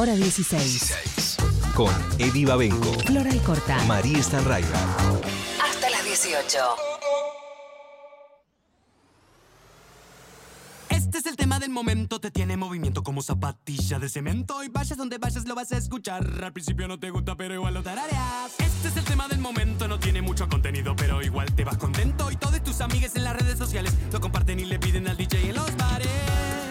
hora 16. 16. Con Eddie Babenco, Flora y Corta. María Stanraiva. Hasta las 18. Este es el tema del momento, te tiene movimiento como zapatilla de cemento y vayas donde vayas lo vas a escuchar. Al principio no te gusta, pero igual lo tarareas. Este es el tema del momento, no tiene mucho contenido, pero igual te vas contento y todos tus amigues en las redes sociales lo comparten y le piden al DJ en los bares.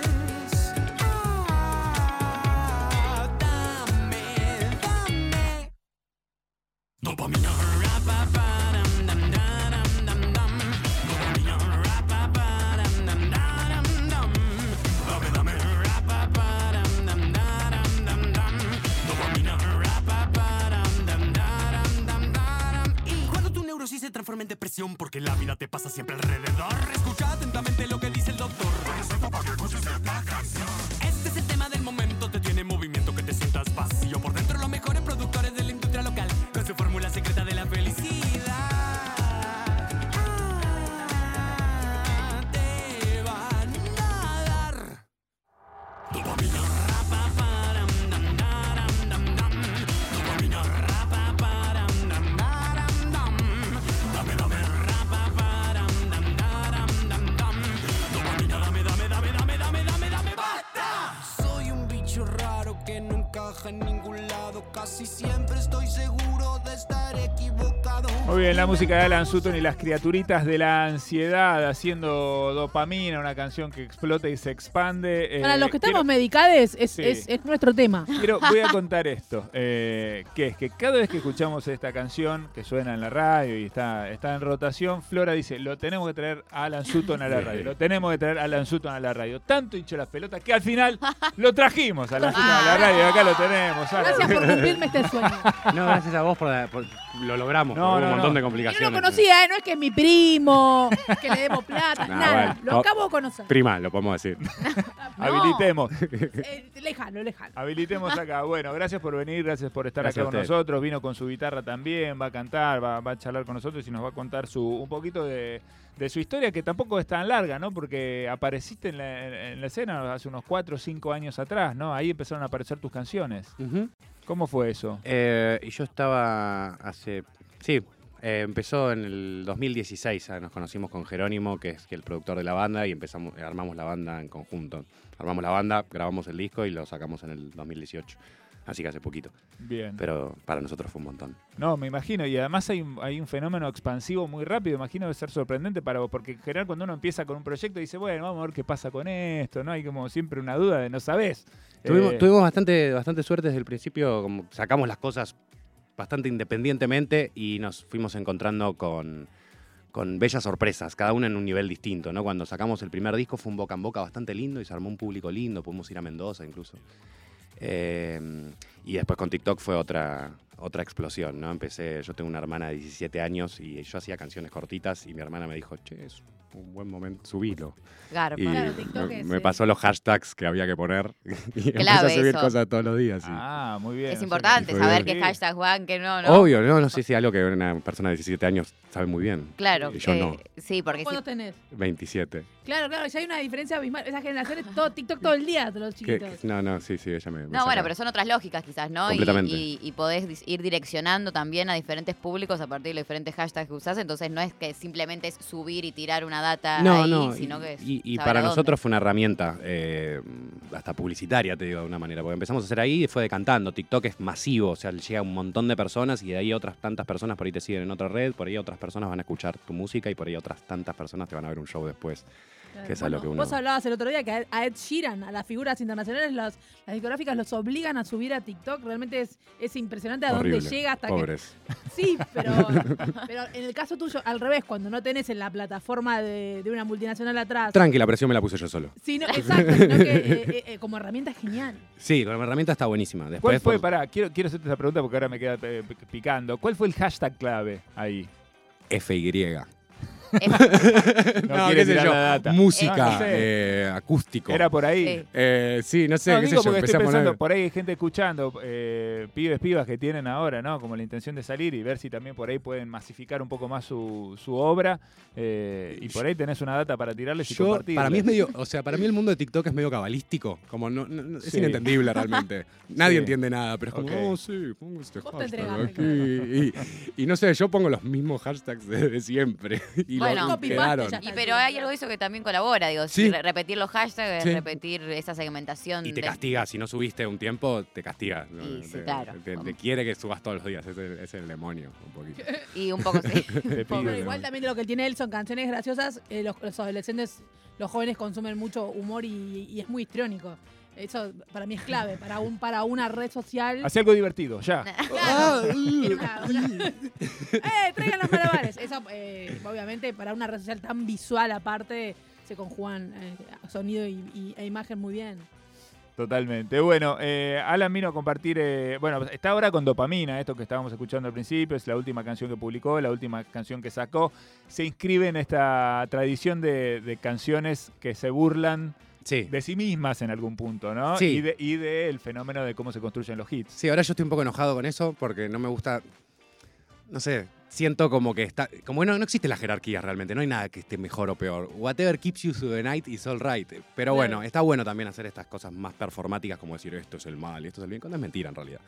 Daram. Y cuando tu neurosis se transforma en depresión porque la vida te pasa siempre alrededor, escucha atentamente lo que dice el doctor. En ningún lado. Casi siempre estoy seguro de estar equivocado. Muy bien, la música de Alan Sutton y las criaturitas de la ansiedad haciendo dopamina, una canción que explota y se expande. Eh, Para los que estamos quiero- medicales, es, Sí. es- es nuestro tema. Quiero, voy a contar esto, eh, que es que cada vez que escuchamos esta canción que suena en la radio y está, está en rotación, Flora dice, lo tenemos que traer a Alan Sutton a la radio, lo tenemos que traer a Alan Sutton a la radio. Tanto hincho las pelotas que al final lo trajimos a Alan Sutton a la radio, acá lo tenemos. Alan. Gracias por cumplirme este sueño. No, gracias a vos por, la- por- lo logramos. No, Hubo un no, montón no. de Y no complicaciones. lo conocía, ¿eh? no es que es mi primo, que le demos plata, Nah, nada. bueno. Lo acabo de conocer. Prima, lo podemos decir. No, Habilitemos. eh, lejano, lejano. Habilitemos acá. Bueno, gracias por venir, gracias por estar Gracias acá con ustedes. nosotros. Vino con su guitarra también, va a cantar, va, va a charlar con nosotros y nos va a contar su, un poquito de, de su historia, que tampoco es tan larga, ¿no? Porque apareciste en la, en la escena hace unos 4 o 5 años atrás, ¿no? Ahí empezaron a aparecer tus canciones. Ujú. ¿Cómo fue eso? Eh, y yo estaba hace. Sí, eh, empezó en el 2016. ah, Nos conocimos con Jerónimo, que es el productor de la banda, y empezamos, eh, armamos la banda en conjunto. Armamos la banda, grabamos el disco y lo sacamos en el 2018. Así que hace poquito. Bien. Pero para nosotros fue un montón. No, me imagino. Y además hay un, hay un fenómeno expansivo muy rápido. Imagino debe ser sorprendente para vos. Porque en general cuando uno empieza con un proyecto dice, bueno, vamos a ver qué pasa con esto, ¿no? Hay como siempre una duda de no sabés. Tuvimos, Eh, tuvimos bastante, bastante suerte desde el principio, como sacamos las cosas bastante independientemente y nos fuimos encontrando con, con bellas sorpresas, cada una en un nivel distinto. ¿no? Cuando sacamos el primer disco fue un boca en boca bastante lindo y se armó un público lindo, pudimos ir a Mendoza incluso. Eh, y después con TikTok fue otra, otra explosión, ¿no? Empecé, yo tengo una hermana de 17 años y yo hacía canciones cortitas y mi hermana me dijo, che, es un buen momento, subilo. Garpa. Y Claro, TikTok me, es, me eh. pasó los hashtags que había que poner y empecé a subir eso. cosas todos los días. y- Ah, muy bien. Es que- importante saber qué hashtag Juan, qué no, ¿no? Obvio, no, no sé si algo que una persona de 17 años sabe muy bien. Claro. Y yo eh, no, Sí, porque ¿Cuántos sí. tenés? 27. Claro, claro, ya hay una diferencia abismal. Esas generaciones, todo TikTok todo el día, los Que- chiquitos. no, no, sí, sí, ella me. me No, saca. bueno, pero son otras lógicas quizás, ¿no? Y- Completamente. Y, y podés ir direccionando también a diferentes públicos a partir de los diferentes hashtags que usás. Entonces no es que simplemente es subir y tirar una data No, ahí, no, sino que es y- para nosotros fue una herramienta, eh, hasta publicitaria, te digo de una manera, porque empezamos a hacer ahí y fue decantando. TikTok es masivo, o sea, llega a un montón de personas y de ahí otras tantas personas por ahí te siguen en otra red, por ahí otras personas van a escuchar tu música y por ahí otras tantas personas te van a ver un show después. Que es a lo que uno- Vos hablabas el otro día que a Ed Sheeran, a las figuras internacionales, las, las discográficas los obligan a subir a TikTok. Realmente es, es impresionante a Horrible, dónde llega hasta pobres. que. Sí, pero, pero en el caso tuyo, al revés, cuando no tenés en la plataforma de, de una multinacional atrás. Tranqui, la presión me la puse yo solo. exacto, sino que eh, eh, eh, como herramienta es genial. Sí, la herramienta está buenísima. ¿Cuál Después fue, por- pará, quiero, quiero hacerte esa pregunta porque ahora me queda eh, picando. ¿Cuál fue el hashtag clave ahí? FY. No No, qué sé yo, música, No, no sé. eh, acústico. Era por ahí. Sí. Eh, sí, no sé, No, qué sé digo porque estoy poner... pensando, por ahí hay gente escuchando, eh, pibes, pibas que tienen ahora, ¿no? Como la intención de salir y ver si también por ahí pueden masificar un poco más su, su obra. eh, y por ahí tenés una data para tirarles y Yo, para mí es medio, o sea, para mí el mundo de TikTok es medio cabalístico, como no, no- no- es Sí. inentendible realmente. Nadie Sí. entiende nada, pero es como, Ok. oh sí, pongo este hashtag aquí. Y, y no sé, yo pongo los mismos hashtags desde siempre. Y lo- Bueno. y quedaron. ya y pero hay algo de eso que también colabora, digo, Sí. re- repetir los hashtags, Sí. repetir esa segmentación. Y te de- castiga, si no subiste un tiempo, te castiga. Y sí, te, claro. te- te quiere que subas todos los días, es el, es el demonio, un poquito. Y un poco sí. Pero igual ¿no? también lo que tiene él son canciones graciosas. eh, los, los adolescentes, los jóvenes consumen mucho humor y, y es muy histriónico. Eso para mí es clave. Para, un, para una red social. Hacé algo divertido, ya. Claro. Una- una- ¡Eh, traigan los malabares! Eso, eh, obviamente, para una red social tan visual aparte, se conjugan eh, sonido y, y- e imagen muy bien. Totalmente. Bueno, eh, Alan vino a compartir, eh, bueno, está ahora con Dopamina, esto que estábamos escuchando al principio, es la última canción que publicó, la última canción que sacó. Se inscribe en esta tradición de, de canciones que se burlan Sí. de sí mismas en algún punto, ¿no? Sí. Y, de- y del fenómeno de cómo se construyen los hits. Sí, ahora yo estoy un poco enojado con eso porque no me gusta. No sé, siento como que está. Como no, no existe la jerarquía realmente, no hay nada que esté mejor o peor. Whatever keeps you through the night is all right. Pero bueno, está bueno también hacer estas cosas más performáticas, como decir esto es el mal y esto es el bien, cuando es mentira en realidad.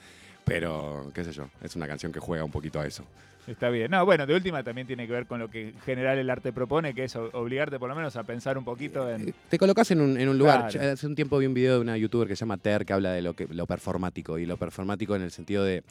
Pero, qué sé yo, es una canción que juega un poquito a eso. Está bien. No, bueno, de última también tiene que ver con lo que en general el arte propone, que es obligarte por lo menos a pensar un poquito en... Eh, Te colocas en un, en un lugar. Claro. Hace un tiempo vi un video de una youtuber que se llama Ter que habla de lo, que, lo performático. Y lo performático en el sentido de.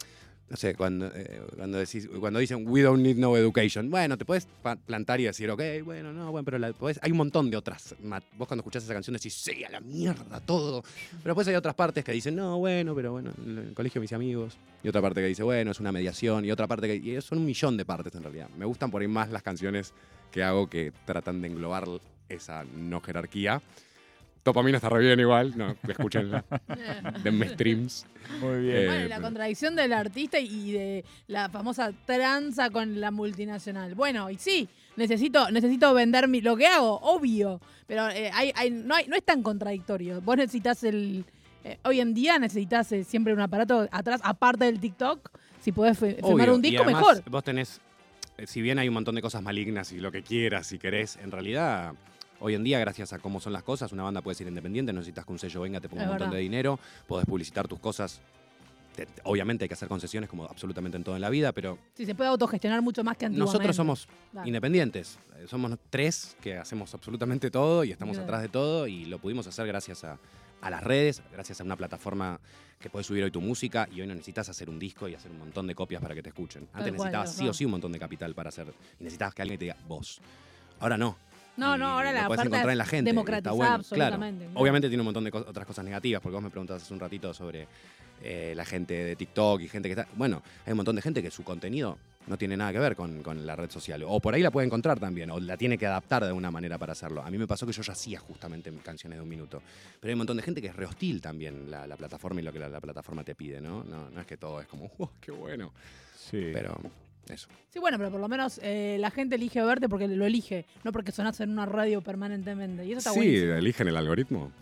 No sé, cuando, eh, cuando, decís, cuando dicen we don't need no education. Bueno, te puedes plantar y decir, ok, bueno, no, bueno, pero la- podés- hay un montón de otras. Vos cuando escuchás esa canción decís, sí, a la mierda, todo. Pero después hay otras partes que dicen, no, bueno, pero bueno, en el colegio mis amigos. Y otra parte que dice, bueno, es una mediación. Y otra parte que. Y son un millón de partes en realidad. Me gustan por ahí más las canciones que hago que tratan de englobar esa no jerarquía. Topamina está re bien igual, no, escúchenla, denme streams. Muy bien. Eh, Bueno, y la pero- contradicción del artista y de la famosa tranza con la multinacional. Bueno, y sí, necesito, necesito vender mi, lo que hago, obvio. Pero eh, hay, hay- no, hay- no es tan contradictorio. Vos necesitas el. eh, hoy en día necesitas eh, siempre un aparato atrás, aparte del TikTok. Si podés Obvio, un disco, mejor. Vos tenés, eh, si bien hay un montón de cosas malignas y lo que quieras, si querés, en realidad, hoy en día, gracias a cómo son las cosas, una banda puede ser independiente, no necesitas que un sello venga, te ponga Es un montón verdad. de dinero, podés publicitar tus cosas. Te- obviamente hay que hacer concesiones como absolutamente en todo en la vida, pero Sí, se puede autogestionar mucho más que antiguamente. nosotros somos independientes. Eh, Somos tres que hacemos absolutamente todo y estamos atrás de todo y lo pudimos hacer gracias a, a las redes, gracias a una plataforma que puedes subir hoy tu música y hoy no necesitas hacer un disco y hacer un montón de copias para que te escuchen. Antes Tal necesitabas sí o sí un montón de capital para hacer y necesitabas que alguien te diga vos. Ahora no. No, no, ahora la puedes encontrar en la gente. democratizada está bueno. absolutamente, Claro. Obviamente tiene un montón de co- otras cosas negativas, porque vos me preguntabas hace un ratito sobre eh, la gente de TikTok y gente que está. Bueno, hay un montón de gente que su contenido no tiene nada que ver con, con la red social. O por ahí la puede encontrar también, o la tiene que adaptar de alguna manera para hacerlo. A mí me pasó que yo ya hacía justamente canciones de un minuto. Pero hay un montón de gente que es re hostil también la, la plataforma y lo que la, la plataforma te pide, ¿no? ¿no? No es que todo es como, ¡oh, qué bueno! Sí. Pero eso. Sí, bueno, pero por lo menos eh, la gente elige verte porque lo elige, no porque sonás en una radio permanentemente. Y eso está buenísimo. eligen el algoritmo.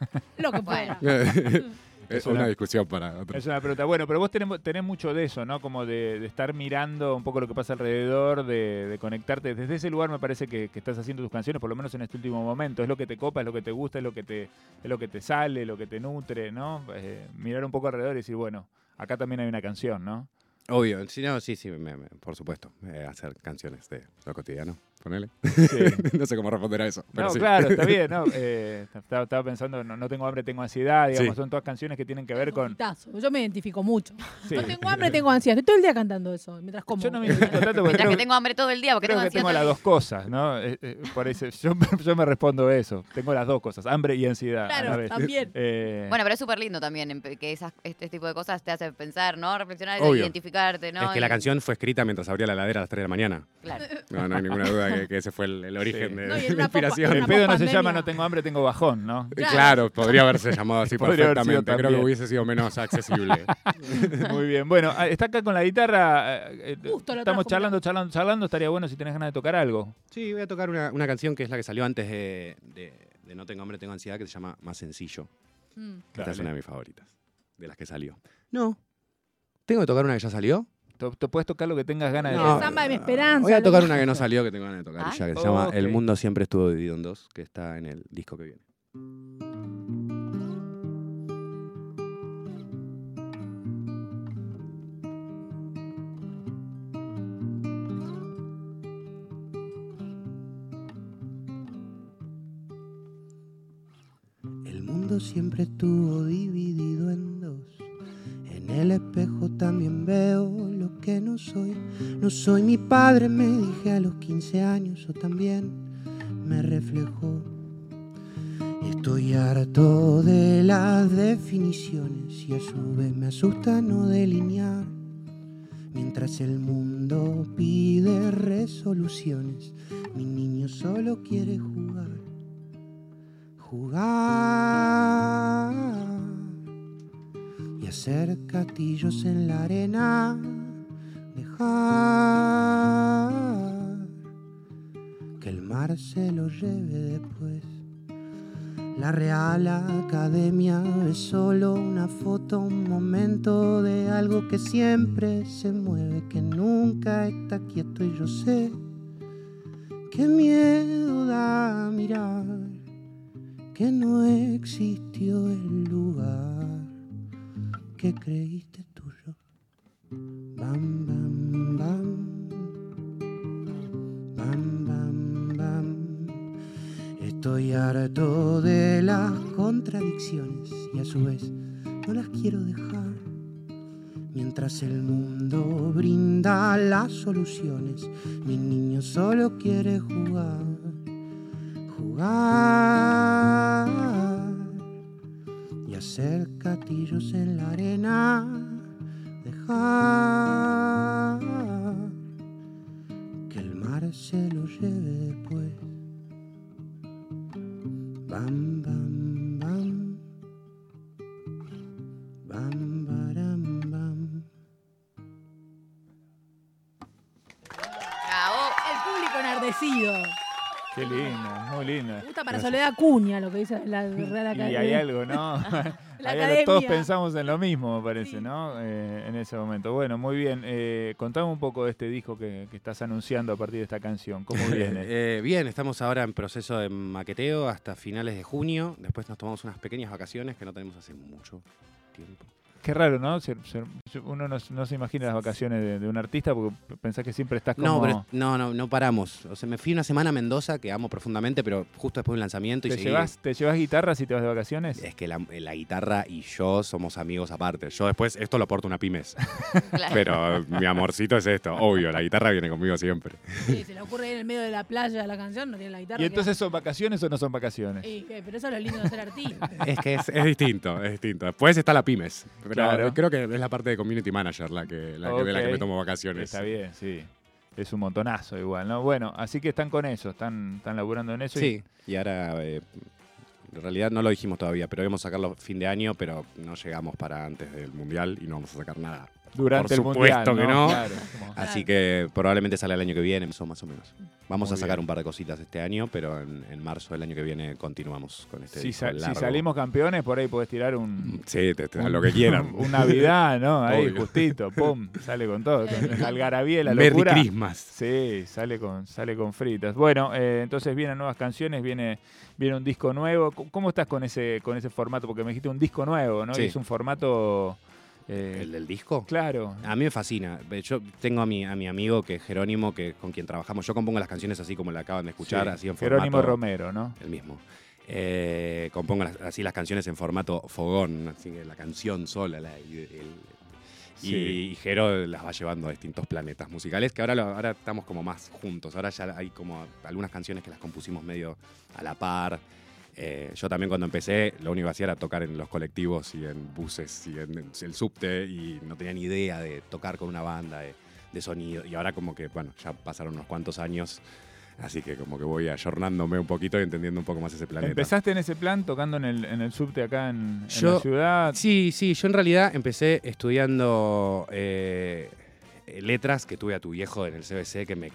Lo que fuera. es una discusión para otro. Es una pregunta. Bueno, pero vos tenés, tenés mucho de eso, ¿no? Como de, de estar mirando un poco lo que pasa alrededor, de, de conectarte. Desde ese lugar me parece que, que estás haciendo tus canciones, por lo menos en este último momento. Es lo que te copa, es lo que te gusta, es lo que te, es lo que te sale, lo que te nutre, ¿no? Eh, mirar un poco alrededor y decir, bueno, acá también hay una canción, ¿no? Obvio, sí, no, sí, sí, me- por supuesto. eh, hacer canciones de lo cotidiano, ponele. Sí. no sé cómo responder a eso. Pero No, sí. claro, está bien, ¿no? Eh, estaba, estaba pensando, no, no tengo hambre, tengo ansiedad, digamos, Sí. son todas canciones que tienen que ver con... Yo me identifico mucho. Sí. No tengo hambre, tengo ansiedad. Estoy todo el día cantando eso, mientras como. Yo no me identifico tanto porque Mientras creo que tengo hambre todo el día, porque Creo tengo que tengo las dos cosas, ¿no? Eh, eh, por eso, yo, yo me respondo eso. Tengo las dos cosas, hambre y ansiedad a la Claro, vez. también. Eh. Bueno, pero es súper lindo también en- que esas, este tipo de cosas te hacen pensar, ¿no? Reflexionar, Obvio. identificarte, ¿no? Es que la canción fue escrita mientras abría la ladera a las 3 de la mañana. Claro. No, no hay ninguna duda que, que ese fue el, el origen Sí. de, No, de la inspiración. popa- El pedo no se llama no tengo hambre, tengo bajón, ¿no? Claro. Claro, podría haberse llamado así perfectamente. Creo que hubiese sido menos accesible. Muy bien. Bueno, ah, está acá con la guitarra. eh, eh, Justo Estamos trajo, charlando, charlando, charlando. Estaría bueno si tenés ganas de tocar algo. Sí, voy a tocar una, una canción que es la que salió antes de, de- de No tengo hambre, tengo ansiedad, que se llama Más sencillo. Mm. Esta Dale. es una de mis favoritas, de las que salió. No. ¿Tengo que tocar una que ya salió? Te, te puedes tocar lo que tengas ganas de No. tocar. Samba de mi esperanza. Voy a tocar una que no salió, que tengo ganas de tocar Ah. ya, que se llama El Ok. mundo siempre estuvo dividido en dos, que está en el disco que viene. El mundo siempre estuvo dividido en dos. En el espejo también veo que no soy. No soy mi padre, me dije a los 15 años, o también me reflejó. Estoy harto de las definiciones y a su vez me asusta no delinear. Mientras el mundo pide resoluciones, mi niño solo quiere jugar. Jugar y hacer castillos en la arena. Dejar que el mar se lo lleve después. La Real Academia es solo una foto, un momento de algo que siempre se mueve, que nunca está quieto y yo sé que miedo da mirar que no existió el lugar que creíste tuyo. Bam, bam. Estoy harto de las contradicciones y a su vez no las quiero dejar. Mientras el mundo brinda las soluciones, mi niño solo quiere jugar. Jugar y hacer castillos en la arena. Dejar que el mar se gusta para Soledad Cuña lo que dice la Real Y Academia. hay algo, ¿no? La Hay algo, todos pensamos en lo mismo, me parece, Sí. ¿no? Eh, en ese momento. Bueno, muy bien. Eh, contame un poco de este disco que, que estás anunciando a partir de esta canción. ¿Cómo viene? Eh, bien, estamos ahora en proceso de maqueteo hasta finales de junio. Después nos tomamos unas pequeñas vacaciones que no tenemos hace mucho tiempo. Qué raro, ¿no? Se- se- uno no, no se imagina las vacaciones de, de un artista porque pensás que siempre estás como... No, pero- no, no, no paramos. O sea, me fui una semana a Mendoza, que amo profundamente, pero justo después de un lanzamiento y ¿Te seguí- llevas, ¿Te llevas guitarra si te vas de vacaciones? Es que la, la guitarra y yo somos amigos aparte. Yo después, esto lo aporto a una pymes. Claro. Pero mi amorcito es esto, obvio, la guitarra viene conmigo siempre. Sí, se le ocurre ahí en el medio de la playa la canción, no tiene la guitarra. ¿Y entonces son vacaciones o no son vacaciones? Sí, ¿qué? pero eso es lo lindo de ser artista. Es que es, es distinto, es distinto. Después está la pymes. Pero Claro. creo que es la parte de community manager la que, la que- de la que me tomo vacaciones. Está bien, sí. Es un montonazo igual, ¿no? Bueno, así que están con eso, están, están laburando en eso. Sí, y ahora eh, en realidad no lo dijimos todavía, pero íbamos a sacarlo fin de año, pero no llegamos para antes del mundial y no vamos a sacar nada. durante Por el supuesto mundial. que no. Claro, Así que probablemente sale el año que viene, eso más o menos. Vamos Muy a sacar bien. un par de cositas este año, pero en, en marzo del año que viene continuamos con este si, disco sa- si largo. salimos campeones, por ahí podés tirar un. Sí, te, te un- lo que quieran. Un Navidad, ¿no? Ahí, Obvio. justito, pum, sale con todo. Con la algarabía, la Merry locura. Christmas. Sí, sale con, sale con fritas. Bueno, eh, entonces vienen nuevas canciones, viene, viene un disco nuevo. ¿Cómo estás con ese, con ese formato? Porque me dijiste un disco nuevo, ¿no? Sí. Y es un formato. Eh, ¿El del disco? Claro. A mí me fascina. Yo tengo a mi, a mi amigo que es Jerónimo, que con quien trabajamos. Yo compongo las canciones así como la acaban de escuchar, Sí, así en Jerónimo formato. Romero, ¿no? El mismo. Eh, compongo las- así las canciones en formato fogón, así que la canción sola. la- y, el- y- Sí. y Jero las va llevando a distintos planetas musicales, que ahora, lo- ahora estamos como más juntos. Ahora ya hay como algunas canciones que las compusimos medio a la par. Eh, yo también cuando empecé, lo único que hacía era tocar en los colectivos y en buses y en el subte y no tenía ni idea de tocar con una banda, de, de sonido. Y ahora como que, bueno, ya pasaron unos cuantos años. Así que como que voy ayornándome un poquito y entendiendo un poco más ese planeta. ¿Empezaste en ese plan tocando en el, en el subte acá en, la ciudad? Sí, sí, yo en realidad empecé estudiando eh, letras que tuve a tu viejo en el CBC que me,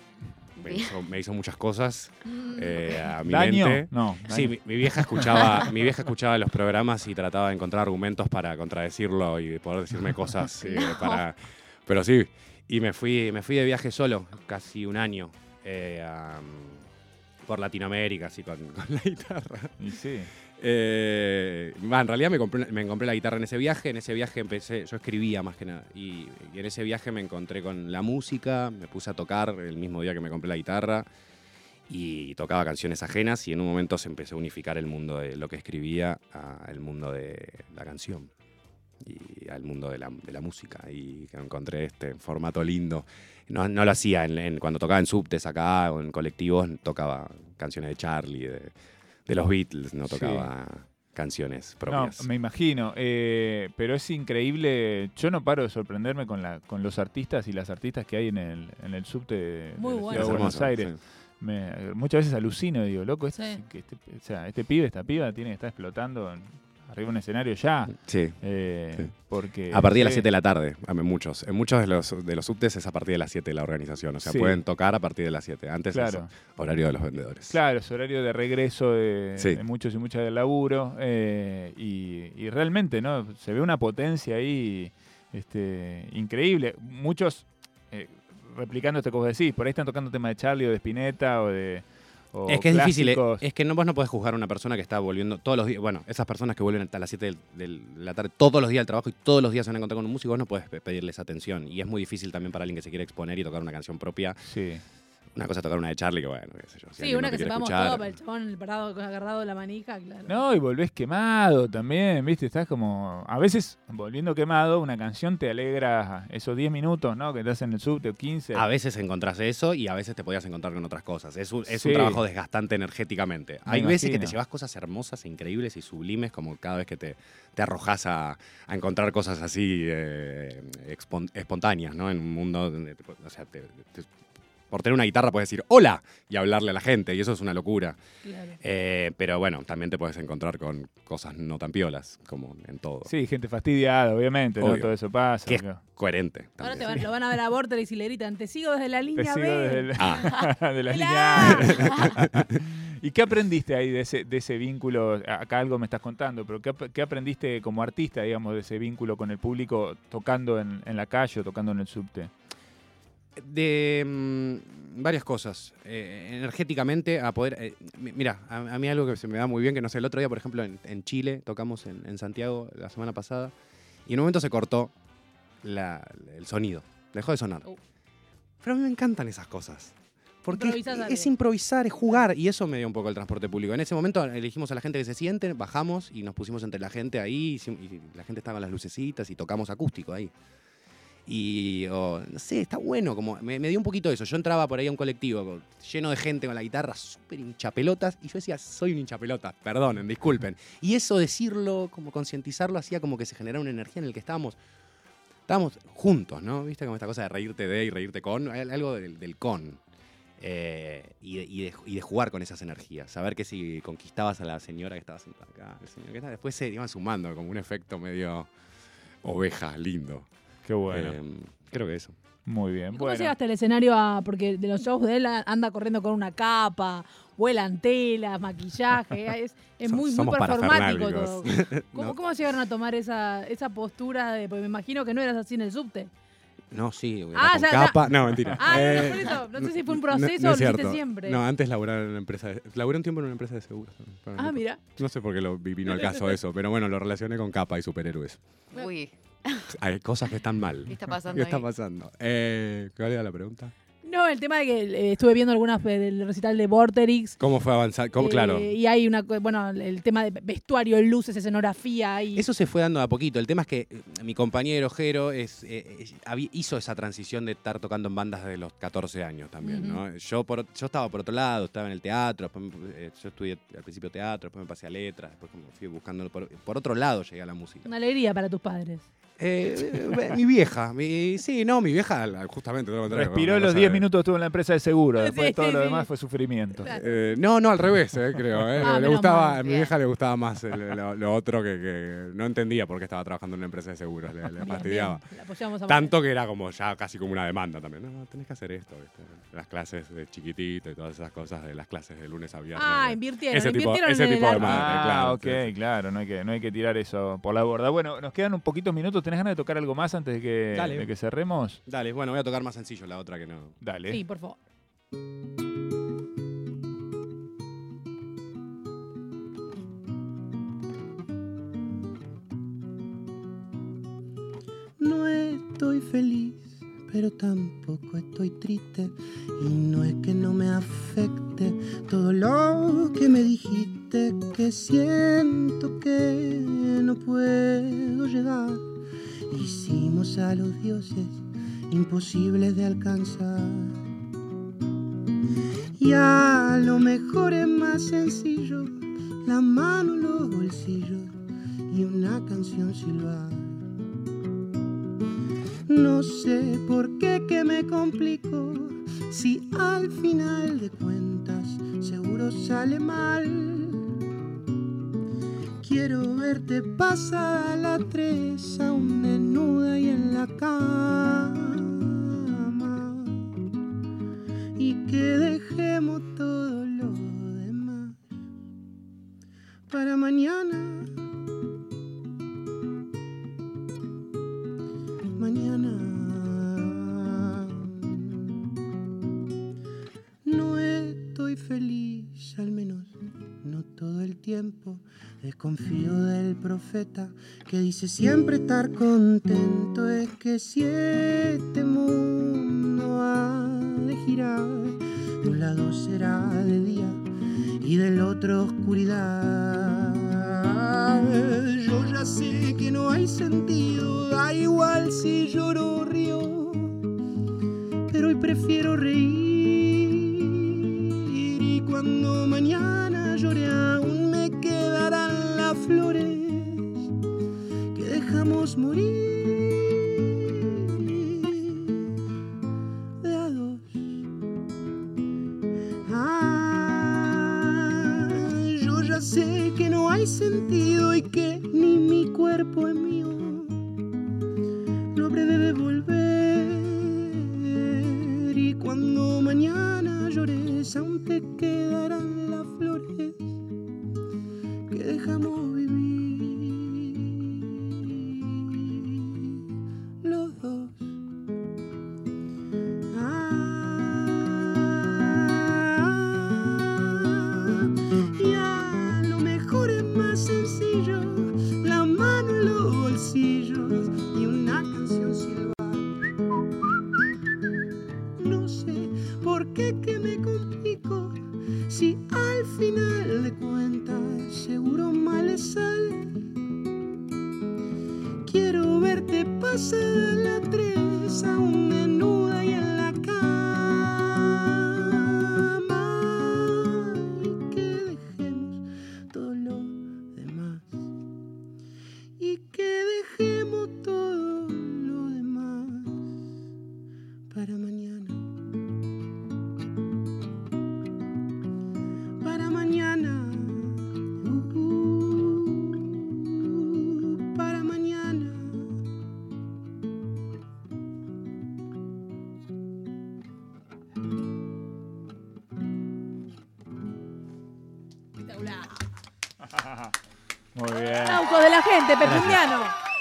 me, hizo, me hizo muchas cosas eh, a mi ¿Daño? mente. No. Sí, mi, mi vieja escuchaba, mi vieja escuchaba los programas y trataba de encontrar argumentos para contradecirlo y poder decirme cosas eh, para. Pero sí, y me fui, me fui de viaje solo, casi un año, eh, por Latinoamérica, así con, con la guitarra. Y sí. Eh, en realidad me compré, me compré la guitarra en ese viaje. En ese viaje empecé, yo escribía más que nada. Y, en ese viaje me encontré con la música, me puse a tocar el mismo día que me compré la guitarra. Y tocaba canciones ajenas y en un momento se empezó a unificar el mundo de lo que escribía al mundo de la canción y al mundo de la, música. Y que encontré este formato lindo. No, lo hacía cuando tocaba en subtes acá o en colectivos, tocaba canciones de Charlie, de los Beatles, no Sí. tocaba canciones No, propias. me imagino. eh, pero es increíble. Yo no paro de sorprenderme con, la, con los artistas y las artistas que hay en el, en el subte de, Muy de la bueno. ciudad Es de Buenos hermoso, Aires. sí. Me- muchas veces alucino, digo, loco, este, Sí. este, o sea, este pibe, esta piba, tiene que estar explotando en- arriba de un escenario ya. Sí. eh, Sí. Porque, A partir de las sí. 7 de la tarde, a muchos. En muchos de los, de los subtes es a partir de las 7 la organización. O sea, Sí. pueden tocar a partir de las 7. Antes Claro. es horario de los vendedores. Claro, es horario de regreso de, Sí. de muchos y muchas del laburo. eh, y, y realmente, ¿no? Se ve una potencia ahí este, increíble. Muchos, eh, replicando esto que vos decís, por ahí están tocando temas de Charlie o de Spinetta o de. O Es que es difícil, eh, es que no, vos no podés juzgar a una persona que está volviendo todos los días, bueno, esas personas que vuelven hasta las 7 del- del- de la tarde todos los días al trabajo y todos los días se van a encontrar con un músico, vos no podés pe- pedirles atención. Y es muy difícil también para alguien que se quiere exponer y tocar una canción propia. Sí. Una cosa es tocar una de Charlie, que bueno, qué sé yo. si Sí, una que sepamos escuchar. todo para el chabón el parado agarrado de la manija, claro. No, y volvés quemado también, ¿viste? Estás como. A veces, volviendo quemado, una canción te alegra esos 10 minutos, ¿no? Que estás en el subte o 15. A veces encontrás eso y a veces te podías encontrar con otras cosas. Es un, es Sí. un trabajo desgastante energéticamente. Me Hay veces que te llevas cosas hermosas, e increíbles y sublimes, como cada vez que te, te arrojas a, a encontrar cosas así eh, espontáneas, ¿no? En un mundo donde, o sea, te- te- por tener una guitarra puedes decir hola y hablarle a la gente, y eso es una locura. Claro. Eh, pero bueno, también te puedes encontrar con cosas no tan piolas, como en todo. Sí, gente fastidiada, obviamente, ¿no? Todo eso pasa. Que es coherente. Ahora te van- lo van a ver a Vortex y le gritan, te sigo desde la Te línea sigo B. desde el- Ah. de la línea A. ¿Y qué aprendiste ahí de ese, de ese vínculo? Acá algo me estás contando, pero ¿qué, ap- qué aprendiste como artista, digamos, de ese vínculo con el público tocando en, en la calle o tocando en el subte? De mm, varias cosas. Eh, energéticamente, a poder. eh, mi- mira, a, a mí algo que se me da muy bien, que no sé, el otro día, por ejemplo, en, en Chile, tocamos en, en Santiago la semana pasada, y en un momento se cortó la- el sonido. Dejó de sonar. Uh. Pero a mí me encantan esas cosas. Porque es, es improvisar, es jugar, y eso me dio un poco el transporte público. En ese momento elegimos a la gente que se siente, bajamos y nos pusimos entre la gente ahí, y la gente estaba con las lucecitas y tocamos acústico ahí. Y, no sé, está bueno, como me, me dio un poquito eso. Yo entraba por ahí a un colectivo lleno de gente con la guitarra, súper hinchapelotas, y yo decía, soy un hinchapelota, perdonen, disculpen. Y eso decirlo, como concientizarlo, hacía como que se generara una energía en el que estábamos, estábamos juntos, ¿no? ¿Viste? Como esta cosa de reírte de y reírte con, algo del, del con. Eh, y, de, y de- jugar con esas energías. Saber que si conquistabas a la señora que estaba sentada acá, después se iban sumando como un efecto medio oveja, lindo. Qué bueno. Eh, creo que eso. Muy bien. ¿Cómo Bueno, llegaste al escenario a.? Porque de los shows de él anda corriendo con una capa, vuelan telas, maquillaje. Es, muy, muy performático todo. ¿Cómo, No. ¿Cómo llegaron a tomar esa, esa postura de.? Porque me imagino que no eras así en el subte. No, sí, Ah, con ya, ya. capa. No, mentira. Ah, no, no, Eh. No sé si fue un proceso no o lo hiciste siempre. No, antes laburaba en una empresa. De, laburé un tiempo en una empresa de seguros. Ah, mira. No sé por qué lo vi- vino al caso eso, pero bueno, lo relacioné con capa y superhéroes. Uy, Hay cosas que están mal. ¿qué está pasando ¿Qué está ahí? pasando? Eh, ¿Cuál era la pregunta? No, el tema de que eh, estuve viendo algunas eh, del recital de Vorterix. ¿Cómo fue avanzar? ¿Cómo, eh, claro. Y hay una. Bueno, el tema de vestuario, luces, escenografía. Y, Eso se fue dando de a poquito. El tema es que mi compañero Jero es, eh, hizo esa transición de estar tocando en bandas desde los 14 años también. ¿no? yo, por, yo estaba por otro lado, estaba en el teatro, después me- yo estudié al principio teatro, después me pasé a letras, después como fui buscando por, por otro lado llegué a la música. Una alegría para tus padres. Eh, eh, mi vieja, mi, sí, no, mi vieja, justamente. todo lo contrario, Respiró los cosa 10 de- minutos estuvo en la empresa de seguro. Después Sí, todo lo sí. demás fue sufrimiento. Claro. Eh, no, no, al revés, eh, creo. eh. Ah, le gustaba, mal. a mi Bien. vieja le gustaba más el- lo, lo otro que, que no entendía por qué estaba trabajando en una empresa de seguros. Le, fastidiaba. bien, Tanto que era como ya casi como una demanda también. No, tenés que hacer esto, ¿viste? Las clases de chiquitito y todas esas cosas de las clases de lunes a viernes. Ah, invirtieron, ese tipo, invirtieron ese tipo de madre, Ah, claro. ok, claro, no hay, que, no hay que tirar eso por la borda. Bueno, nos quedan un poquitos minutos. ¿Tenés ganas de tocar algo más antes de que, Dale. de que cerremos? Dale, bueno, voy a tocar más sencillo la otra que no. Dale. Sí, por favor. No estoy feliz, pero tampoco estoy triste. Y no es que no me afecte todo lo que me dijiste, que siento que no puedo. Hicimos a los dioses imposibles de alcanzar. Y a lo mejor es más sencillo, la mano los bolsillos y una canción silbar. No sé por qué que me complico, si al final de cuentas seguro sale mal. Quiero verte pasada la tres, aún desnuda y en la cama. Que dice siempre estar contento. Es que si este mundo ha de girar, de un lado será de día y del otro oscuridad. Yo ya sé que no hay sentido, da igual si lloro o río, pero hoy prefiero reír dejamos morir de a. Ah, yo ya sé que no hay sentido y que ni mi cuerpo es mío. Lo habré de devolver y cuando mañana llores aún te quedarán las flores que dejamos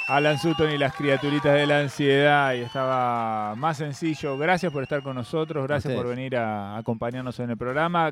Alan Sutton y las criaturitas de la ansiedad. Y estaba más sencillo. Gracias por estar con nosotros. Gracias por venir a acompañarnos en el programa.